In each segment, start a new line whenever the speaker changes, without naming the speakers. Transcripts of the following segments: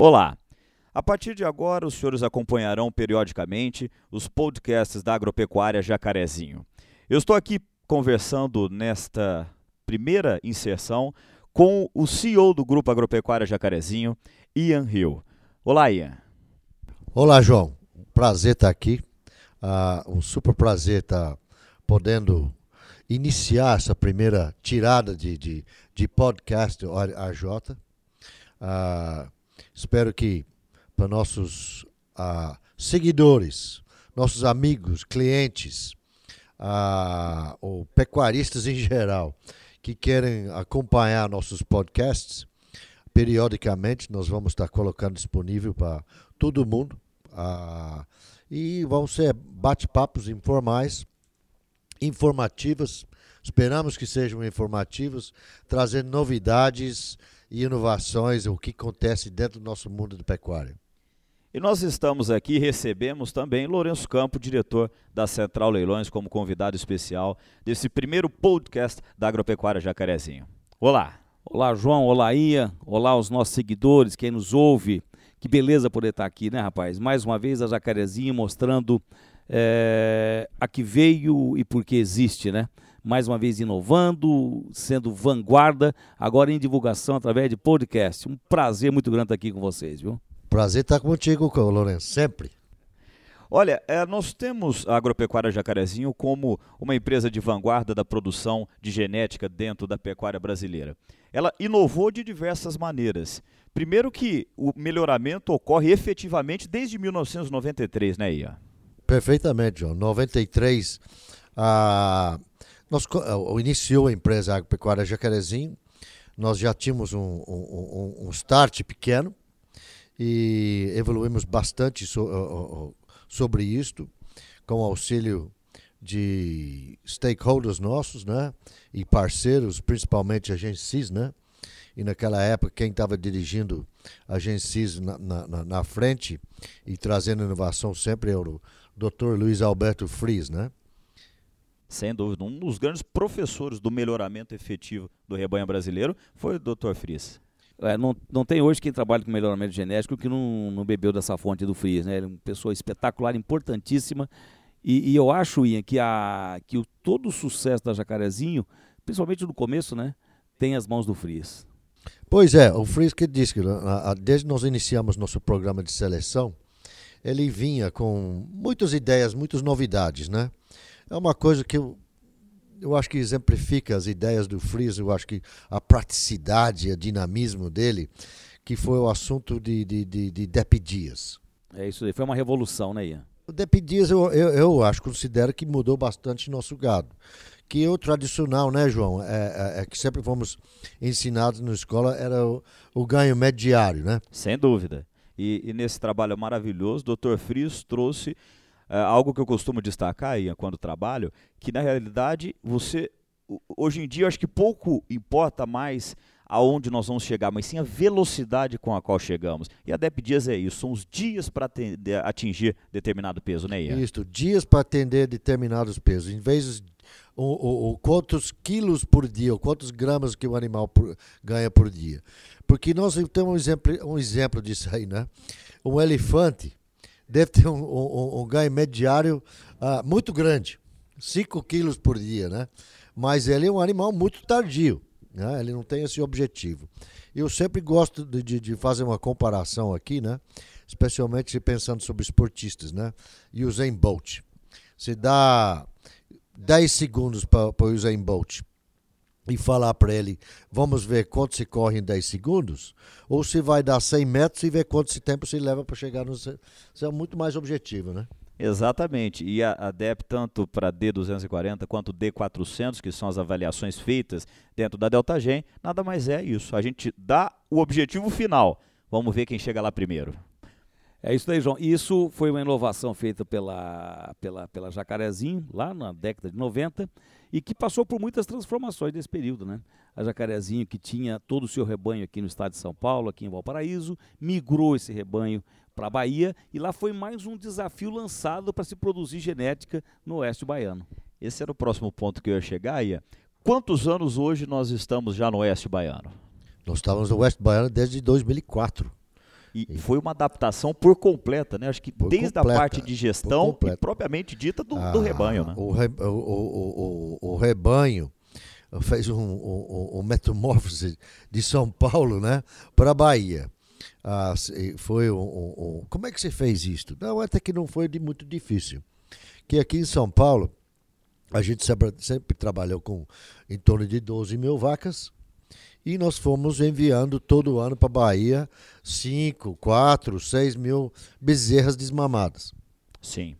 Olá! A partir de agora, os senhores acompanharão periodicamente os podcasts da Agropecuária Jacarezinho. Eu estou aqui conversando nesta primeira inserção com o CEO do Grupo Agropecuária Jacarezinho, Ian Hill. Olá, Ian.
Olá, João. Prazer estar aqui. Uh, um super prazer estar podendo iniciar essa primeira tirada de, de, de podcast AJ. Uh, espero que para nossos uh, seguidores, nossos amigos, clientes, uh, ou pecuaristas em geral, que querem acompanhar nossos podcasts, periodicamente nós vamos estar colocando disponível para todo mundo. Uh, e vão ser bate-papos informais, informativos. Esperamos que sejam informativos, trazendo novidades e inovações, o que acontece dentro do nosso mundo de pecuária.
E nós estamos aqui e recebemos também Lourenço Campo, diretor da Central Leilões, como convidado especial desse primeiro podcast da Agropecuária Jacarezinho. Olá!
Olá, João. Olá, Ia. Olá, os nossos seguidores, quem nos ouve. Que beleza poder estar aqui, né, rapaz? Mais uma vez a Jacarezinho mostrando é, a que veio e por que existe, né? Mais uma vez inovando, sendo vanguarda, agora em divulgação através de podcast. Um prazer muito grande estar aqui com vocês, viu?
Prazer estar contigo, Lourenço, sempre.
Olha, é, nós temos a Agropecuária Jacarezinho como uma empresa de vanguarda da produção de genética dentro da pecuária brasileira. Ela inovou de diversas maneiras. Primeiro que o melhoramento ocorre efetivamente desde 1993, né, Ia?
Perfeitamente, João. 93, ah, nós uh, iniciou a empresa Agropecuária Jacarezinho. Nós já tínhamos um, um, um start pequeno e evoluímos bastante so, uh, sobre isto, com auxílio de stakeholders nossos, né? E parceiros, principalmente a né? E naquela época, quem estava dirigindo a na, na, na, frente e trazendo inovação sempre era o Dr. Luiz Alberto Fries, né?
Sem dúvida, um dos grandes professores do melhoramento efetivo do rebanho brasileiro foi o Dr. Fries.
É, não, não tem hoje quem trabalhe com melhoramento genético que não, não bebeu dessa fonte do Fries, né? Ele é uma pessoa espetacular, importantíssima. E, e eu acho, Ian, que, a, que o, todo o sucesso da Jacarezinho, principalmente no começo, né, tem as mãos do Fries.
Pois é, o Fries que disse que desde que nós iniciamos nosso programa de seleção, ele vinha com muitas ideias, muitas novidades, né? É uma coisa que eu eu acho que exemplifica as ideias do Fries, eu acho que a praticidade, o dinamismo dele, que foi o assunto de, de, de, de Dep Dias.
É isso aí, foi uma revolução, né, Ian?
O Dep Dias, eu, eu, eu acho, considero que mudou bastante nosso gado. Que o tradicional, né, João, é, é, é que sempre fomos ensinados na escola, era o, o ganho mediário, né?
Sem dúvida. E, e, nesse trabalho maravilhoso, o Dr. Fries trouxe é, algo que eu costumo destacar aí quando trabalho, que na realidade você hoje em dia eu acho que pouco importa mais aonde nós vamos chegar, mas sim a velocidade com a qual chegamos. E a DEP Dias é isso, são os dias para atingir determinado peso, né, Ian?
Isso, dias para atender determinados pesos. Em vez de o, o, o, quantos quilos por dia, ou quantos gramas que o animal por, ganha por dia. Porque nós temos um exemplo, um exemplo disso aí, né? Um elefante, deve ter um, um, um ganho mediário uh, muito grande, 5 quilos por dia, né? Mas ele é um animal muito tardio, né? Ele não tem esse objetivo. Eu sempre gosto de, de, de fazer uma comparação aqui, né? Especialmente pensando sobre esportistas, né? E o Usain Bolt. Se dá 10 segundos para o Usain Bolt e falar para ele, vamos ver quanto se corre em 10 segundos, ou se vai dar 100 metros e ver quanto tempo se leva para chegar no... Isso é muito mais objetivo, né?
Exatamente. E a, a DEP, tanto para D240 quanto D400, que são as avaliações feitas dentro da Delta Gen, nada mais é isso. A gente dá o objetivo final. Vamos ver quem chega lá primeiro.
É isso aí, João. Isso foi uma inovação feita pela, pela, pela Jacarezinho, lá na década de 90, e que passou por muitas transformações nesse período. Né? A Jacarezinho, que tinha todo o seu rebanho aqui no estado de São Paulo, aqui em Valparaíso, migrou esse rebanho para a Bahia, e lá foi mais um desafio lançado para se produzir genética no oeste baiano.
Esse era o próximo ponto que eu ia chegar, Ia. Quantos anos hoje nós estamos já no oeste baiano?
Nós estávamos no oeste baiano desde 2004
E, e foi uma adaptação por completa, né? Acho que
por
desde
completa,
a parte de gestão e propriamente dita do,
ah,
do rebanho, né?
O, re, o, o, o, o rebanho fez um, um, um metamorfose de São Paulo, né, para Bahia. Ah, foi um, um, como é que você fez isso? Não, até que não foi de muito difícil. Que aqui em São Paulo a gente sempre, sempre trabalhou com em torno de 12 mil vacas e nós fomos enviando todo ano para Bahia 5, 4, 6 mil bezerras desmamadas.
Sim.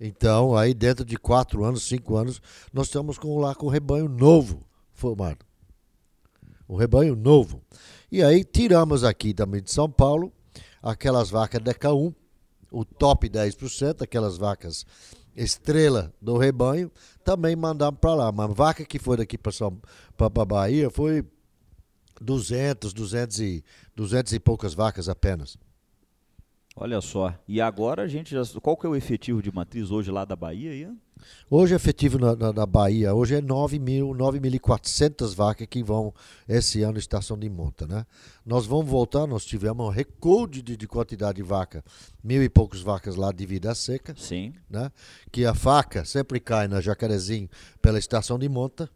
Então, aí dentro de quatro anos, cinco anos, nós estamos com, lá com o rebanho novo formado. Um rebanho novo. E aí tiramos aqui também de São Paulo aquelas vacas DK1, o top 10%, aquelas vacas estrela do rebanho, também mandamos para lá. Uma vaca que foi daqui para Bahia foi 200, 200 e, 200 e poucas vacas apenas.
Olha só. E agora a gente já. Qual que é o efetivo de matriz hoje lá da Bahia? Ian?
Hoje, efetivo na, na, na Bahia, hoje é 9.400 vacas que vão esse ano estação de monta, né? Nós vamos voltar, nós tivemos um recorde de, de quantidade de vaca, mil e poucos vacas lá de vida seca.
Sim.
Né? Que a faca sempre cai na Jacarezinho pela estação de monta,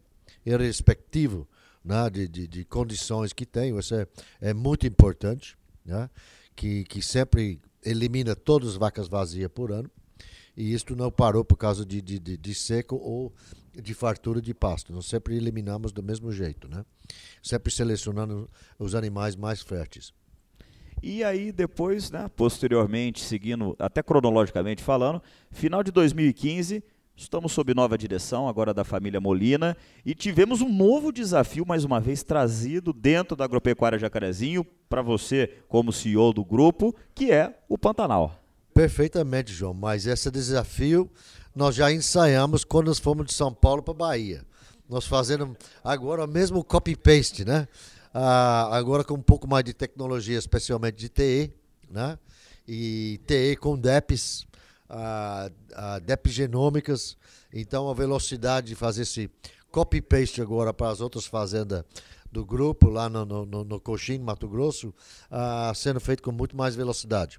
irrespectivo né, de, de, de condições que tem, isso é, é muito importante, né? Que, que sempre elimina todas as vacas vazias por ano. E isto não parou por causa de, de, de, de seco ou de fartura de pasto. Nós sempre eliminamos do mesmo jeito, né? Sempre selecionando os animais mais férteis.
E aí depois, né, posteriormente, seguindo até cronologicamente falando, final de 2015, estamos sob nova direção agora da família Molina e tivemos um novo desafio mais uma vez trazido dentro da agropecuária Jacarezinho para você como CEO do grupo, que é o Pantanal.
Perfeitamente, João. Mas esse desafio nós já ensaiamos quando nós fomos de São Paulo para Bahia. Nós fazendo agora mesmo copy-paste, né? Ah, agora com um pouco mais de tecnologia, especialmente de TE, né? E TE com DEPs, ah, ah, DEP genômicas. Então a velocidade de fazer esse copy-paste agora para as outras fazendas do grupo lá no, no, no, no Coxim, Mato Grosso, ah, sendo feito com muito mais velocidade.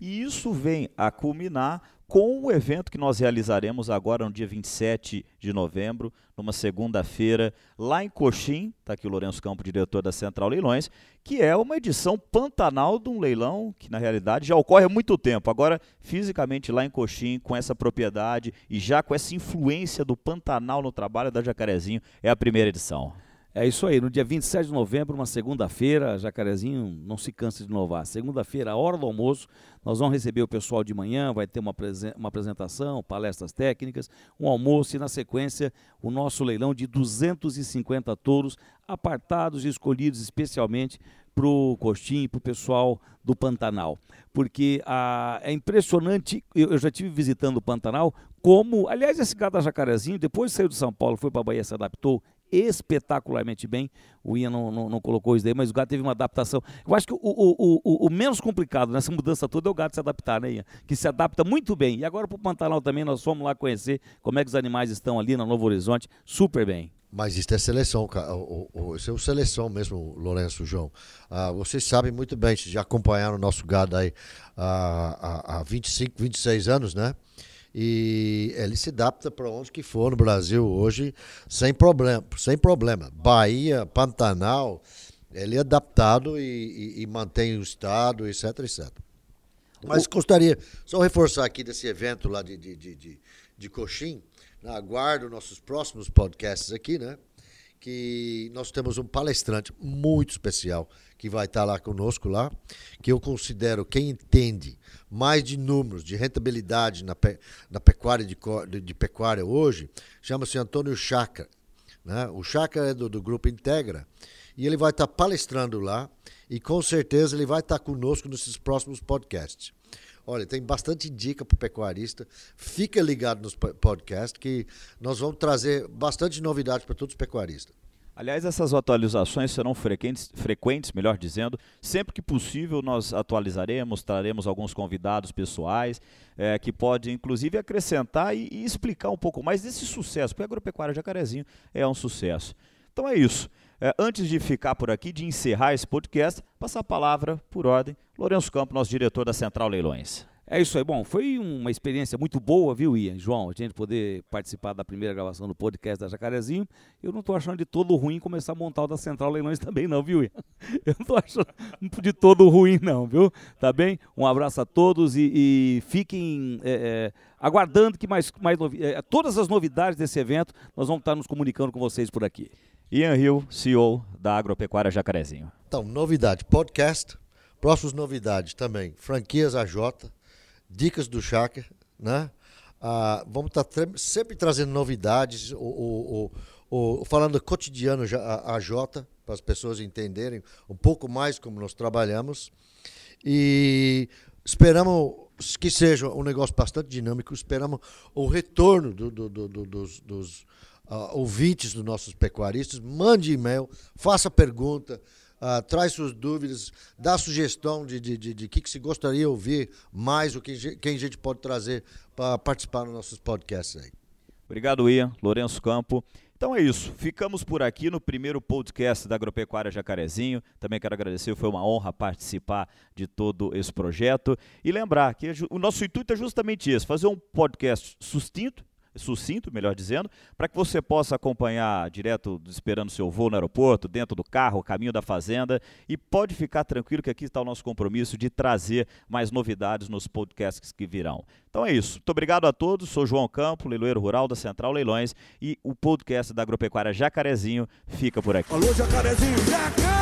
E isso vem a culminar com o evento que nós realizaremos agora no dia 27 de novembro, numa segunda-feira, lá em Coxim, está aqui o Lourenço Campo, diretor da Central Leilões, que é uma edição pantanal de um leilão que na realidade já ocorre há muito tempo. Agora, fisicamente lá em Coxim, com essa propriedade e já com essa influência do Pantanal no trabalho da Jacarezinho, é a primeira edição.
É isso aí, no dia 27 de novembro, uma segunda-feira, Jacarezinho não se cansa de inovar. Segunda-feira, hora do almoço, nós vamos receber o pessoal de manhã, vai ter uma, uma apresentação, palestras técnicas, um almoço e, na sequência, o nosso leilão de 250 touros, apartados e escolhidos especialmente para o Coxim e para o pessoal do Pantanal. Porque ah, é impressionante, eu, eu já tive visitando o Pantanal, como, aliás, esse gado da Jacarezinho, depois saiu de São Paulo, foi para a Bahia, se adaptou espetacularmente bem. O Ian não, não, não, colocou isso daí, mas o gato teve uma adaptação. Eu acho que o, o, o, o, menos complicado nessa mudança toda é o gato se adaptar, né, Ian? Que se adapta muito bem. E agora para o Pantanal também, nós fomos lá conhecer como é que os animais estão ali no Novo Horizonte, super bem.
Mas isso é seleção, cara. Isso é seleção mesmo, Lourenço, João. Ah, vocês sabem muito bem, já acompanharam o nosso gado aí ah, há, há 25, 26 anos, né? E ele se adapta para onde que for no Brasil hoje sem problema, sem problema. Bahia, Pantanal, ele é adaptado e, e, e mantém o estado, etc, etc. Mas o... gostaria só reforçar aqui desse evento lá de, de, de, de, de Coxim, aguardo nossos próximos podcasts aqui, né? Que nós temos um palestrante muito especial que vai estar lá conosco lá, que eu considero quem entende mais de números, de rentabilidade na, pe, na pecuária de, de, de, pecuária hoje, chama-se Antônio Chaca. Né? O Chaca é do, do Grupo Integra e ele vai estar palestrando lá e com certeza ele vai estar conosco nesses próximos podcasts. Olha, tem bastante dica para o pecuarista. Fica ligado nos podcasts que nós vamos trazer bastante novidades para todos os pecuaristas.
Aliás, essas atualizações serão frequentes, frequentes, melhor dizendo. Sempre que possível, nós atualizaremos, traremos alguns convidados pessoais é, que podem, inclusive, acrescentar e, e, explicar um pouco mais desse sucesso, porque a agropecuária Jacarezinho é um sucesso. Então é isso. É, antes de ficar por aqui, de encerrar esse podcast, passar a palavra, por ordem, Lourenço Campo, nosso diretor da Central Leilões.
É isso aí. Bom, foi uma experiência muito boa, viu, Ian? João, a gente poder participar da primeira gravação do podcast da Jacarezinho. Eu não estou achando de todo ruim começar a montar o da Central Leilões também, não, viu, Ian? Eu não estou achando de todo ruim, não, viu? Tá bem? Um abraço a todos e, e fiquem é, é, aguardando que mais, mais é, todas as novidades desse evento nós vamos estar nos comunicando com vocês por aqui.
Ian Hill, CEO da Agropecuária Jacarezinho.
Então, novidade, podcast. Próximas novidades também, franquias AJ dicas do Chakra, né? Ah, vamos estar tá sempre trazendo novidades, o, falando cotidiano a, Jota, para as pessoas entenderem um pouco mais como nós trabalhamos. E esperamos que seja um negócio bastante dinâmico, esperamos o retorno do, do, do, dos, dos uh, ouvintes dos nossos pecuaristas. Mande e-mail, faça pergunta, uh, traz suas dúvidas, dá sugestão de, de, de, de que, que se gostaria de ouvir mais, o que quem a gente pode trazer para participar nos nossos podcasts aí.
Obrigado, Ian, Lourenço Campo. Então é isso, ficamos por aqui no primeiro podcast da Agropecuária Jacarezinho. Também quero agradecer, foi uma honra participar de todo esse projeto. E lembrar que o nosso intuito é justamente esse: fazer um podcast sustinto, sucinto, melhor dizendo, para que você possa acompanhar direto esperando seu voo no aeroporto, dentro do carro, caminho da fazenda, e pode ficar tranquilo que aqui está o nosso compromisso de trazer mais novidades nos podcasts que virão. Então é isso. Muito obrigado a todos. Sou João Campo, leiloeiro rural da Central Leilões, e o podcast da Agropecuária Jacarezinho fica por aqui. Alô, Jacarezinho, Jacarezinho!